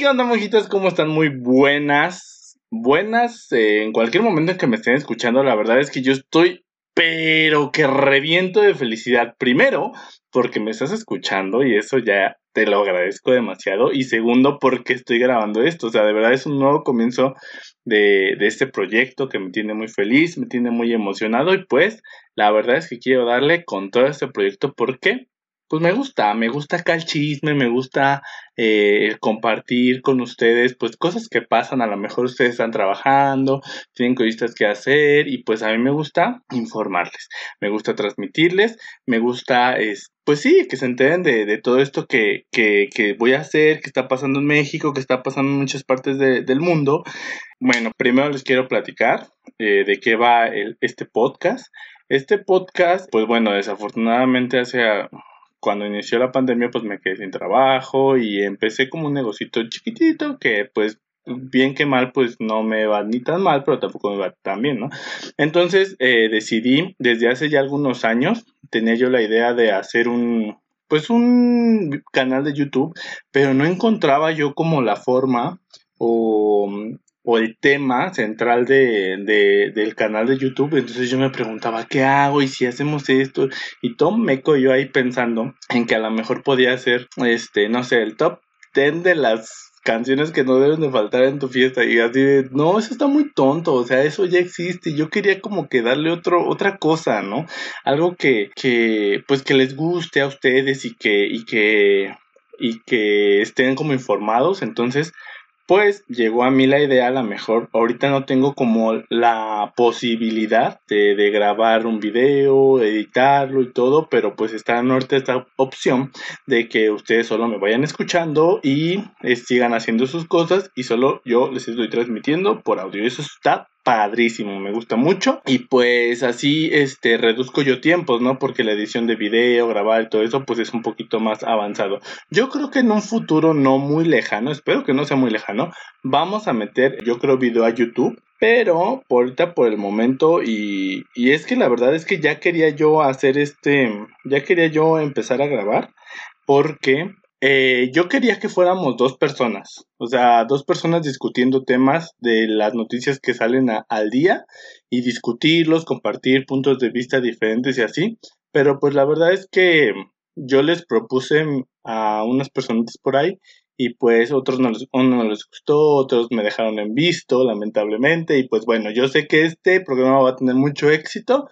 ¿Qué onda, mojitas? ¿Cómo están? Muy buenas. Buenas eh, en cualquier momento en que me estén escuchando. La verdad es que yo estoy, pero que reviento de felicidad. Primero, porque me estás escuchando y eso ya te lo agradezco demasiado. Y segundo, porque estoy grabando esto. O sea, de verdad es un nuevo comienzo de, de este proyecto que me tiene muy feliz, me tiene muy emocionado. Y pues, la verdad es que quiero darle con todo este proyecto porque pues me gusta, me gusta acá el chisme, me gusta eh, compartir con ustedes, pues cosas que pasan, a lo mejor ustedes están trabajando, tienen cosas que hacer y pues a mí me gusta informarles, me gusta transmitirles, me gusta, es, pues sí, que se enteren de, todo esto que, que, que, voy a hacer, que está pasando en México, que está pasando en muchas partes del mundo. Bueno, primero les quiero platicar eh, de qué va el, este podcast. Este podcast, pues bueno, desafortunadamente hace cuando inició la pandemia pues me quedé sin trabajo y empecé como un negocito chiquitito que pues bien que mal pues no me va ni tan mal pero tampoco me va tan bien, ¿no? Entonces eh, decidí desde hace ya algunos años tenía yo la idea de hacer un pues un canal de YouTube pero no encontraba yo como la forma o el tema central de, de, del canal de YouTube. Entonces yo me preguntaba, ¿qué hago? ¿Y si hacemos esto? Y todo meco yo ahí pensando en que a lo mejor podía ser, este, no sé, el top 10 de las canciones que no deben de faltar en tu fiesta y así de, no, eso está muy tonto, o sea, eso ya existe, yo quería como que darle otro, otra cosa, ¿no? Algo que, que, pues que les guste a ustedes y que, y que, y que estén como informados, entonces, pues llegó a mí la idea, a lo mejor ahorita no tengo como la posibilidad de, grabar un video, editarlo y todo, pero pues está norte esta opción de que ustedes solo me vayan escuchando y eh, sigan haciendo sus cosas y solo yo les estoy transmitiendo por audio. Eso está padrísimo, me gusta mucho. Y pues así este reduzco yo tiempos, ¿no? Porque la edición de video, grabar y todo eso, pues es un poquito más avanzado. Yo creo que en un futuro no muy lejano, espero que no sea muy lejano, vamos a meter, yo creo, video a YouTube. Pero por ahorita por el momento y, y es que la verdad es que ya quería yo hacer este, ya quería yo empezar a grabar porque eh, yo quería que fuéramos dos personas, o sea, dos personas discutiendo temas de las noticias que salen al día y discutirlos, compartir puntos de vista diferentes y así. Pero pues la verdad es que yo les propuse a unas personas por ahí y pues otros no les, no les gustó, otros me dejaron en visto, lamentablemente. Y pues bueno, yo sé que este programa va a tener mucho éxito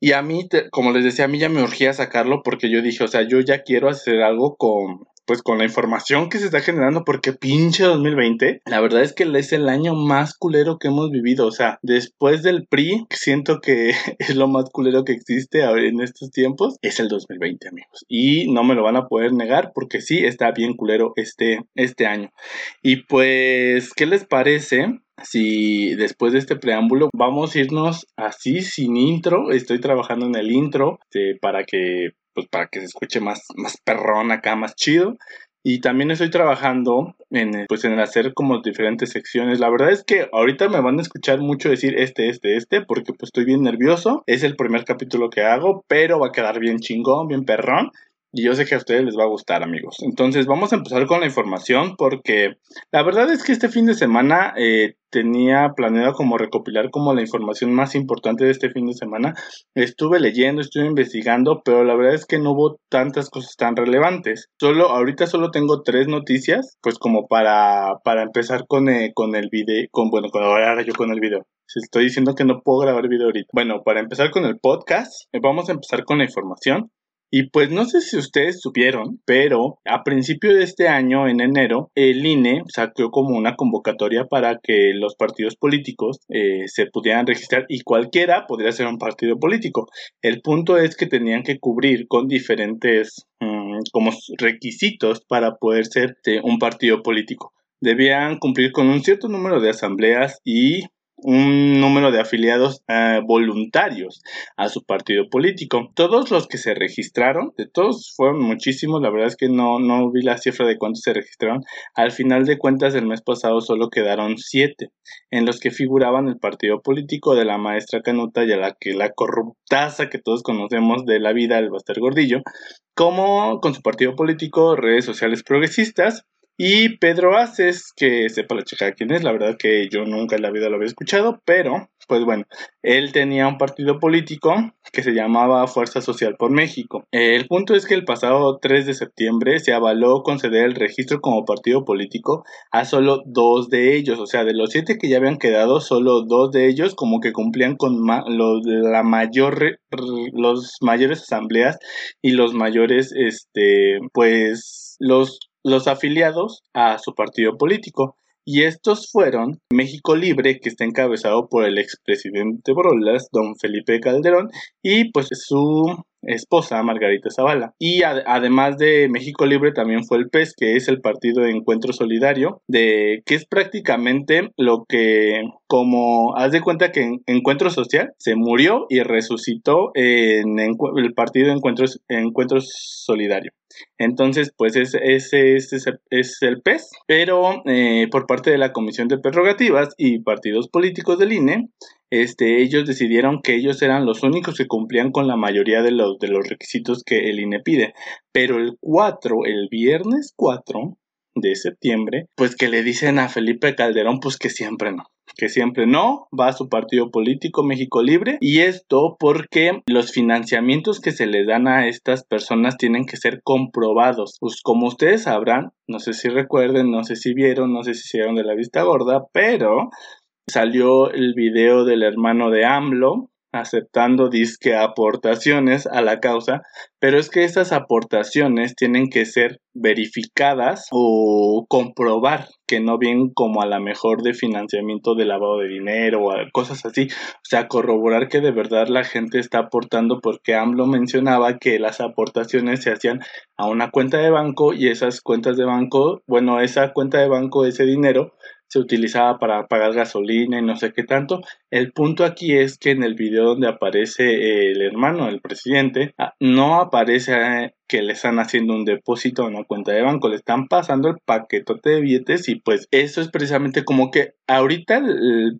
y a mí, como les decía, a mí ya me urgía sacarlo porque yo dije, o sea, yo ya quiero hacer algo con, pues con la información que se está generando, porque pinche 2020, la verdad es que es el año más culero que hemos vivido. O sea, después del PRI, siento que es lo más culero que existe en estos tiempos, es el 2020, amigos. Y no me lo van a poder negar porque sí está bien culero este, este año. Y pues, ¿qué les parece? Si después de este preámbulo vamos a irnos así sin intro, estoy trabajando en el intro este, para que pues para que se escuche más, más perrón acá, más chido. Y también estoy trabajando en, pues, en hacer como diferentes secciones. La verdad es que ahorita me van a escuchar mucho decir este, este, este, porque pues estoy bien nervioso. Es el primer capítulo que hago, pero va a quedar bien chingón, bien perrón. Y yo sé que a ustedes les va a gustar, amigos. Entonces vamos a empezar con la información porque la verdad es que este fin de semana eh, tenía planeado como recopilar como la información más importante de este fin de semana. Estuve leyendo, estuve investigando, pero la verdad es que no hubo tantas cosas tan relevantes. Solo, ahorita solo tengo tres noticias, pues como para, para empezar con, eh, con el video, con, bueno, cuando haga yo con el video. Si estoy diciendo que no puedo grabar video ahorita. Bueno, para empezar con el podcast, eh, vamos a empezar con la información. Y pues no sé si ustedes supieron, pero a principio de este año, en enero, el INE sacó como una convocatoria para que los partidos políticos eh, se pudieran registrar y cualquiera podría ser un partido político. El punto es que tenían que cubrir con diferentes mm, como requisitos para poder ser eh, un partido político. Debían cumplir con un cierto número de asambleas y un número de afiliados eh, voluntarios a su partido político. Todos los que se registraron, de todos fueron muchísimos, la verdad es que no, no vi la cifra de cuántos se registraron. Al final de cuentas, el mes pasado solo quedaron siete, en los que figuraban el partido político de la maestra Canuta y a la que la corruptaza que todos conocemos de la vida, el Baster Gordillo, como con su partido político, redes sociales progresistas, Y Pedro Aces, que sepa la chica quién es, la verdad que yo nunca en la vida lo había escuchado, pero pues bueno, él tenía un partido político que se llamaba Fuerza Social por México. El punto es que el pasado 3 de septiembre se avaló conceder el registro como partido político a solo dos de ellos, o sea, de los siete que ya habían quedado, solo dos de ellos como que cumplían con los la mayor los mayores asambleas y los mayores este pues los los afiliados a su partido político. Y estos fueron México Libre, que está encabezado por el expresidente Brolas, don Felipe Calderón, y pues su esposa Margarita Zavala. Y además de México Libre también fue el PES, que es el Partido de Encuentro Solidario, de que es prácticamente lo que como haz de cuenta que en Encuentro Social se murió y resucitó en, el Partido Encuentro, Encuentro Solidario. Entonces, pues ese, es el PES, pero eh, por parte de la Comisión de Prerrogativas y partidos políticos del INE, este, ellos decidieron que ellos eran los únicos que cumplían con la mayoría de los, de los requisitos que el INE pide. Pero el 4, el viernes 4 de septiembre, pues que le dicen a Felipe Calderón, pues que siempre no que siempre no, va a su partido político México Libre y esto porque los financiamientos que se le dan a estas personas tienen que ser comprobados. Pues como ustedes sabrán, no sé si recuerden, no sé si vieron, no sé si se de la vista gorda, pero salió el video del hermano de AMLO aceptando disque aportaciones a la causa, pero es que esas aportaciones tienen que ser verificadas o comprobar que no vienen como a la mejor de financiamiento de lavado de dinero o cosas así, o sea, corroborar que de verdad la gente está aportando porque AMLO mencionaba que las aportaciones se hacían a una cuenta de banco y esas cuentas de banco, bueno, esa cuenta de banco, ese dinero se utilizaba para pagar gasolina y no sé qué tanto. El punto aquí es que en el video donde aparece el hermano del presidente, ah, no aparece eh, que le están haciendo un depósito a una cuenta de banco, le están pasando el paquetote de billetes y pues eso es precisamente como que ahorita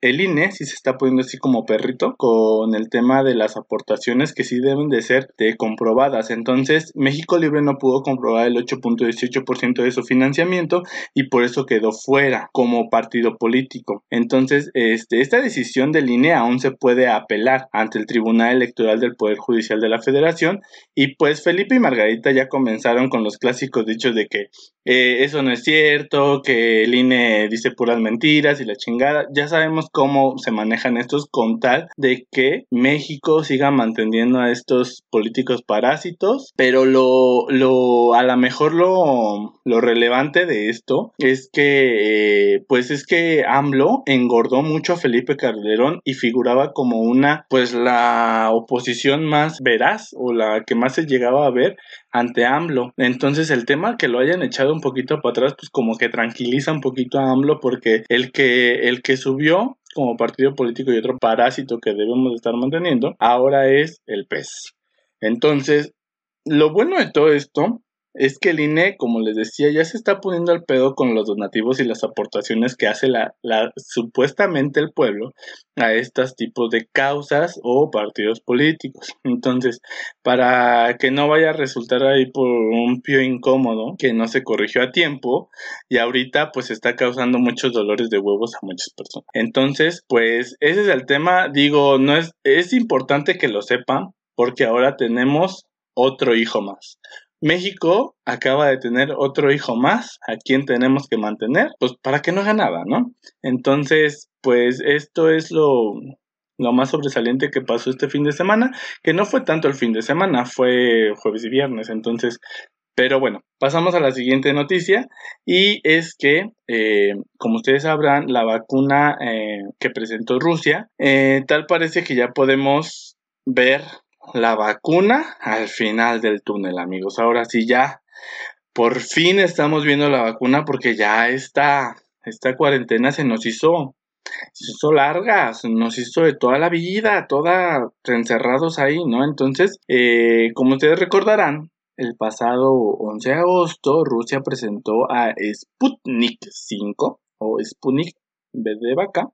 el, INE sí se está poniendo así como perrito con el tema de las aportaciones que sí deben de ser de comprobadas. Entonces México Libre no pudo comprobar el 8.18% de su financiamiento y por eso quedó fuera como partido político. Entonces este, esta decisión del INE aún se puede apelar ante el Tribunal Electoral del Poder Judicial de la Federación y pues Felipe y Margarita ya comenzaron con los clásicos dichos de que eh, eso no es cierto, que el INE dice puras mentiras y la chingada. Ya sabemos cómo se manejan estos con tal de que México siga manteniendo a estos políticos parásitos, pero lo, lo a lo mejor lo, lo relevante de esto es que, eh, pues es que AMLO engordó mucho a Felipe Calderón y figuraba como una, pues la oposición más veraz o la que más se llegaba a ver ante AMLO. Entonces el tema que lo hayan echado un poquito para atrás, pues como que tranquiliza un poquito a AMLO porque el que, el que subió como partido político y otro parásito que debemos estar manteniendo, ahora es el PES. Entonces, lo bueno de todo esto es que el INE, como les decía, ya se está poniendo al pedo con los donativos y las aportaciones que hace la, supuestamente el pueblo a estos tipos de causas o partidos políticos. Entonces, para que no vaya a resultar ahí por un pio incómodo que no se corrigió a tiempo y ahorita pues está causando muchos dolores de huevos a muchas personas. Entonces, pues ese es el tema, digo, no es es importante que lo sepan porque ahora tenemos otro hijo más. México acaba de tener otro hijo más a quien tenemos que mantener, pues para que no haga ¿no? Entonces, pues esto es lo, lo más sobresaliente que pasó este fin de semana, que no fue tanto el fin de semana, fue jueves y viernes, entonces, pero bueno, pasamos a la siguiente noticia y es que, eh, como ustedes sabrán, la vacuna eh, que presentó Rusia, eh, tal parece que ya podemos ver la vacuna al final del túnel, amigos. Ahora sí, ya por fin estamos viendo la vacuna porque ya esta, esta cuarentena se nos hizo, se hizo larga, se nos hizo de toda la vida, toda encerrados ahí, ¿no? Entonces, eh, como ustedes recordarán, el pasado 11 de agosto Rusia presentó a Sputnik 5 o Sputnik de vaca,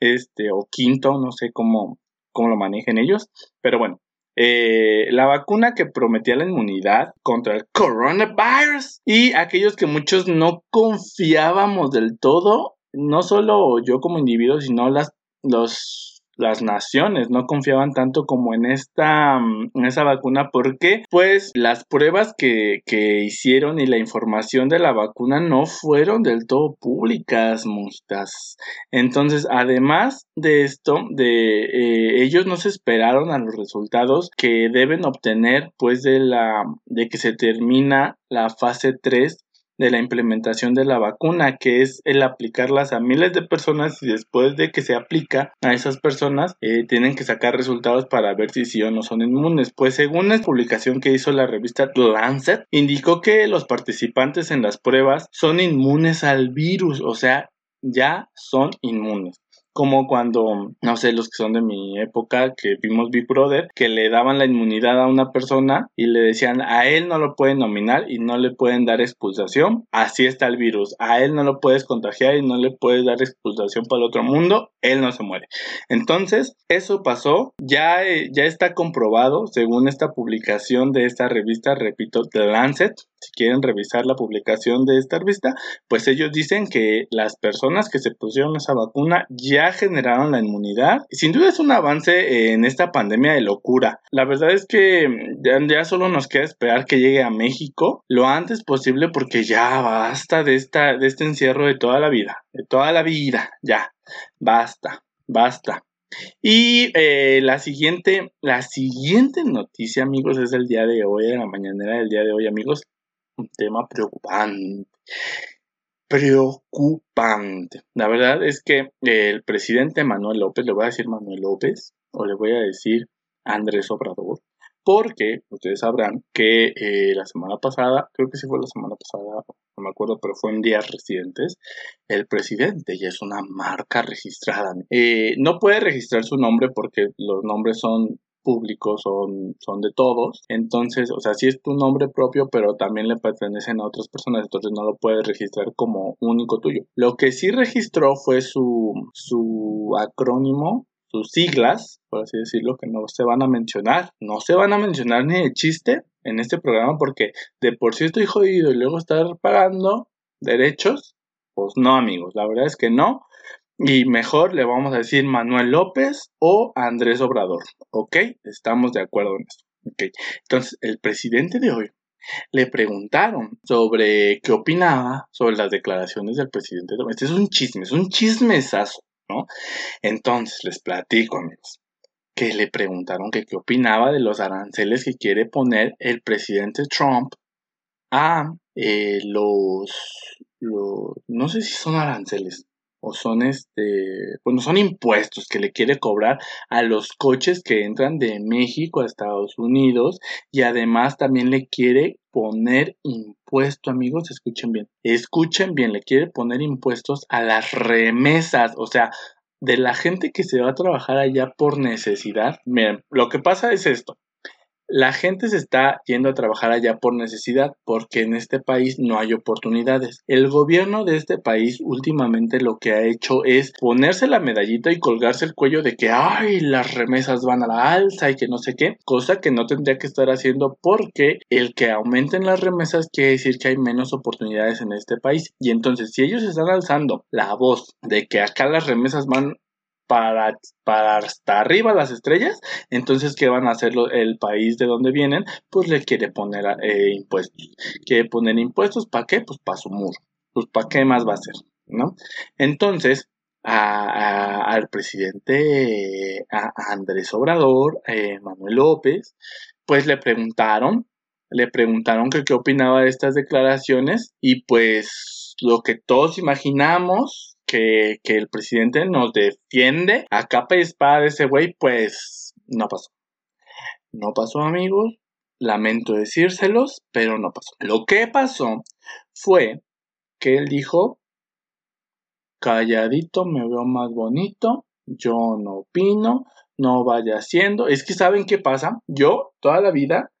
este, o quinto, no sé cómo, cómo lo manejen ellos, pero bueno, eh, la vacuna que prometía la inmunidad contra el coronavirus. Y aquellos que muchos no confiábamos del todo, no solo yo como individuo, sino las, los las naciones no confiaban tanto como en esta mm, en esa vacuna porque pues las pruebas que, que hicieron y la información de la vacuna no fueron del todo públicas mustas entonces además de esto de eh, ellos no se esperaron a los resultados que deben obtener pues de la de que se termina la fase 3 de la implementación de la vacuna, que es el aplicarlas a miles de personas y después de que se aplica a esas personas, eh, tienen que sacar resultados para ver si sí o no son inmunes. Pues según la publicación que hizo la revista Lancet, indicó que los participantes en las pruebas son inmunes al virus, o sea, ya son inmunes como cuando, no sé, los que son de mi época, que vimos Big Brother, que le daban la inmunidad a una persona y le decían, a él no lo pueden nominar y no le pueden dar expulsación, así está el virus, a él no lo puedes contagiar y no le puedes dar expulsación para el otro mundo, él no se muere. Entonces, eso pasó, ya, eh, ya está comprobado, según esta publicación de esta revista, repito, The Lancet, si quieren revisar la publicación de esta revista, pues ellos dicen que las personas que se pusieron esa vacuna ya generaron la inmunidad. Sin duda es un avance en esta pandemia de locura. La verdad es que ya, solo nos queda esperar que llegue a México lo antes posible porque ya basta de, esta, de este encierro de toda la vida. De toda la vida, ya. Basta, basta. Y eh, la siguiente, la siguiente noticia, amigos, es del día de hoy, de la mañanera del día de hoy, amigos un tema preocupante. Preocupante. La verdad es que el presidente Manuel López, le voy a decir Manuel López, o le voy a decir Andrés Obrador, porque ustedes sabrán que eh, la semana pasada, creo que sí fue la semana pasada, no me acuerdo, pero fue en días residentes, el presidente ya es una marca registrada. Eh, no puede registrar su nombre porque los nombres son públicos, son, son de todos. Entonces, o sea, sí es tu nombre propio, pero también le pertenecen a otras personas, entonces no lo puedes registrar como único tuyo. Lo que sí registró fue su, su acrónimo sus siglas, por así decirlo, que no se van a mencionar. No se van a mencionar ni de chiste en este programa porque de por sí estoy jodido y luego estar pagando derechos. Pues no, amigos, la verdad es que no. Y mejor le vamos a decir Manuel López o Andrés Obrador. ¿Ok? Estamos de acuerdo en eso. Ok. Entonces, el presidente de hoy le preguntaron sobre qué opinaba sobre las declaraciones del presidente. Este es un chisme, es un chismesazo, ¿no? Entonces, les platico, amigos, que le preguntaron que qué opinaba de los aranceles que quiere poner el presidente Trump a eh, los, no sé si son aranceles, o son este, bueno, son impuestos que le quiere cobrar a los coches que entran de México a Estados Unidos y además también le quiere poner impuesto, amigos, escuchen bien, escuchen bien, le quiere poner impuestos a las remesas, o sea, de la gente que se va a trabajar allá por necesidad. Miren, lo que pasa es esto la gente se está yendo a trabajar allá por necesidad, porque en este país no hay oportunidades. El gobierno de este país últimamente lo que ha hecho es ponerse la medallita y colgarse el cuello de que, ay, las remesas van a la alza y que no sé qué, cosa que no tendría que estar haciendo porque el que aumenten las remesas quiere decir que hay menos oportunidades en este país. Y entonces, si ellos están alzando la voz de que acá las remesas van para, para hasta arriba las estrellas, entonces, ¿qué van a hacer el país de donde vienen? Pues le quiere poner eh, impuestos. Quiere poner impuestos, ¿para qué? Pues para su muro. Pues ¿para qué más va a ser? ¿No? Entonces, al presidente a Andrés Obrador, eh, Manuel López, pues le preguntaron, le preguntaron qué opinaba de estas declaraciones y pues lo que todos imaginamos que, el presidente nos defiende a capa y espada de ese güey, pues no pasó. No pasó, amigos. Lamento decírselos, pero no pasó. Lo que pasó fue que él dijo, calladito me veo más bonito, yo no opino, no vaya haciendo. Es que saben qué pasa. Yo toda la vida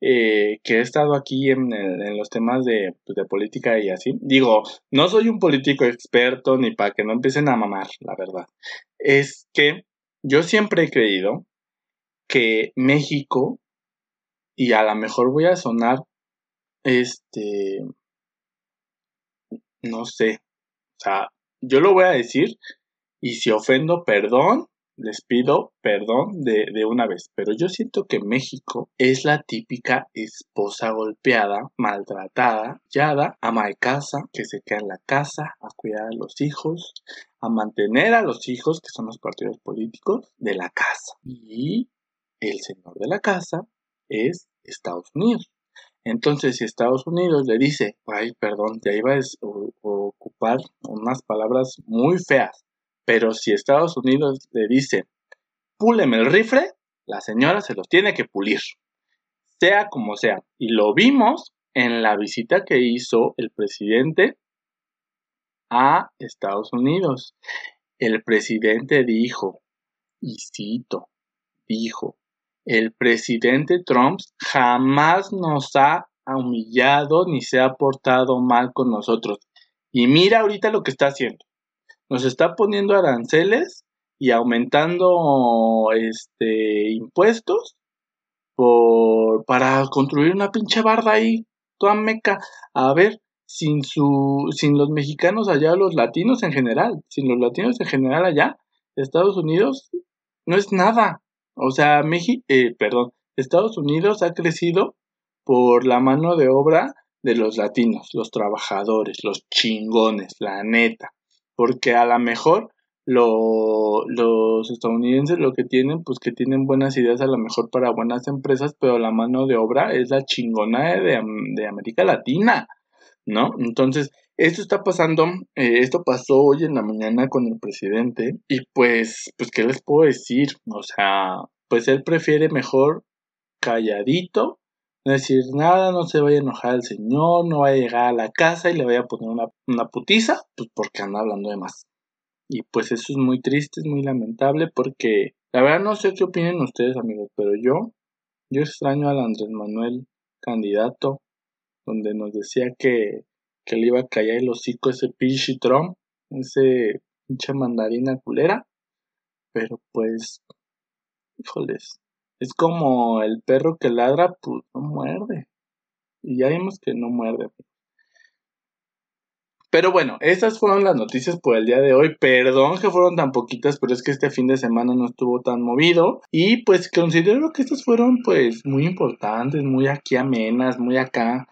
eh, que he estado aquí en, los temas pues, de, política y así. Digo, no soy un político experto ni para que no empiecen a mamar, la verdad. Es que yo siempre he creído que México, y a lo mejor voy a sonar, este, no sé, o sea, yo lo voy a decir, y si ofendo, perdón, les pido perdón de, de, una vez, pero yo siento que México es la típica esposa golpeada, maltratada, yada, ama de casa, que se queda en la casa a cuidar a los hijos, a mantener a los hijos, que son los partidos políticos, de la casa. Y el señor de la casa es Estados Unidos. Entonces, si Estados Unidos le dice, ay, perdón, ya iba a ocupar unas palabras muy feas, pero si Estados Unidos le dice, púleme el rifle, la señora se los tiene que pulir, sea como sea. Y lo vimos en la visita que hizo el presidente a Estados Unidos. El presidente dijo, y cito, dijo, el presidente Trump jamás nos ha humillado ni se ha portado mal con nosotros. Y mira ahorita lo que está haciendo nos está poniendo aranceles y aumentando este impuestos por para construir una pinche barda ahí toda meca. A ver sin su sin los mexicanos allá los latinos en general sin los latinos en general allá Estados Unidos no es nada. O sea México eh, perdón Estados Unidos ha crecido por la mano de obra de los latinos los trabajadores los chingones la neta porque a lo mejor los estadounidenses lo que tienen, pues que tienen buenas ideas a lo mejor para buenas empresas, pero la mano de obra es la chingona de, de América Latina, ¿no? Entonces, esto está pasando, eh, esto pasó hoy en la mañana con el presidente y pues, pues, ¿qué les puedo decir? O sea, pues él prefiere mejor calladito no decir nada, no se vaya a enojar el señor, no vaya a llegar a la casa y le vaya a poner una, una putiza, pues porque anda hablando de más. Y pues eso es muy triste, es muy lamentable porque la verdad no sé qué opinen ustedes amigos, pero yo, yo extraño al Andrés Manuel candidato, donde nos decía que, que le iba a callar el hocico ese pinche Trump, ese pinche mandarina culera, pero pues, híjoles, es como el perro que ladra, pues no muerde. Y ya vimos que no muerde. Pero bueno, estas fueron las noticias por el día de hoy. Perdón que fueron tan poquitas, pero es que este fin de semana no estuvo tan movido. Y pues considero que estas fueron pues muy importantes, muy aquí amenas, muy acá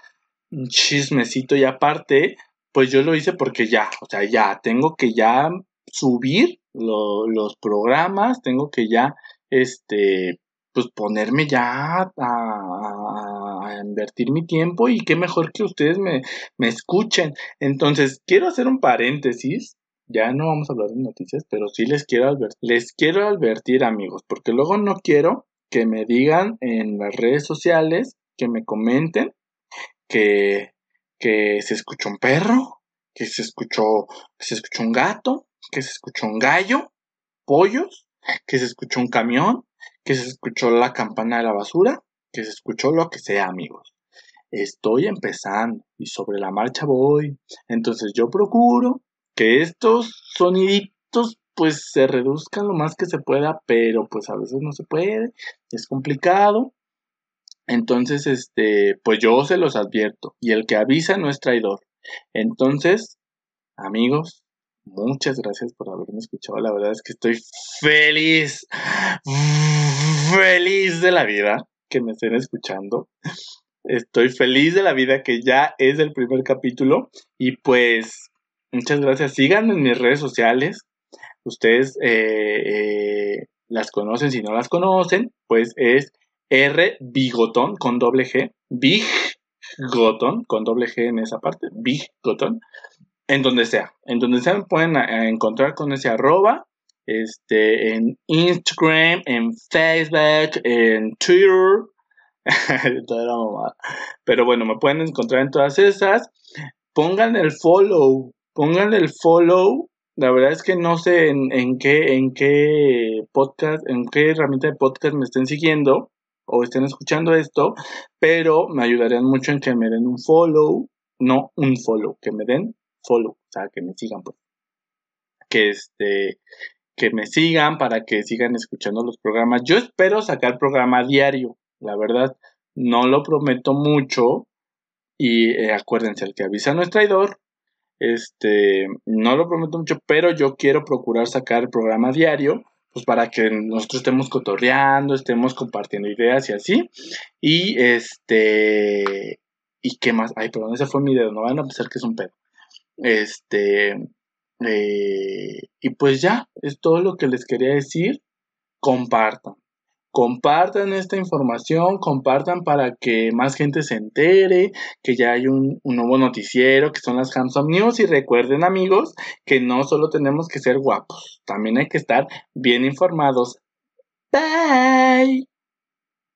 un chismecito. Y aparte, pues yo lo hice porque ya, o sea, ya tengo que ya subir los programas, tengo que ya, este, pues ponerme ya a, invertir mi tiempo y qué mejor que ustedes me, me escuchen. Entonces, quiero hacer un paréntesis. Ya no vamos a hablar de noticias, pero sí les quiero advertir, les quiero advertir amigos, porque luego no quiero que me digan en las redes sociales, que me comenten que, que se escuchó un perro, que se escuchó, que se escuchó un gato, que se escuchó un gallo, pollos, que se escuchó un camión, que se escuchó la campana de la basura, que se escuchó lo que sea, amigos. Estoy empezando y sobre la marcha voy. Entonces yo procuro que estos soniditos pues se reduzcan lo más que se pueda, pero pues a veces no se puede, es complicado. Entonces, este, pues yo se los advierto y el que avisa no es traidor. Entonces, amigos, Muchas gracias por haberme escuchado. La verdad es que estoy feliz, feliz de la vida que me estén escuchando. Estoy feliz de la vida que ya es el primer capítulo. Y pues, muchas gracias. Síganme en mis redes sociales. Ustedes eh, eh, las conocen. Si no las conocen, pues es R Bigotón con doble G. Big Gotón con doble G en esa parte. Big Gotón en donde sea, en donde sea me pueden encontrar con ese arroba, este, en Instagram, en Facebook, en Twitter, pero bueno, me pueden encontrar en todas esas, pongan el follow, pongan el follow, la verdad es que no sé en, en qué, en qué podcast, en qué herramienta de podcast me estén siguiendo, o estén escuchando esto, pero me ayudarían mucho en que me den un follow, no un follow, que me den follow, o sea, que me sigan, pues. Que este, que me sigan, para que sigan escuchando los programas. Yo espero sacar programa diario, la verdad, no lo prometo mucho. Y eh, acuérdense, el que avisa no es traidor. Este, no lo prometo mucho, pero yo quiero procurar sacar el programa diario, pues para que nosotros estemos cotorreando, estemos compartiendo ideas y así. Y este, ¿y qué más? Ay, perdón, ese fue mi dedo, no van a pensar que es un pedo. Este, eh, y pues ya, es todo lo que les quería decir. Compartan. Compartan esta información, compartan para que más gente se entere, que ya hay un, un nuevo noticiero, que son las Handsome News. Y recuerden amigos, que no solo tenemos que ser guapos, también hay que estar bien informados. Bye.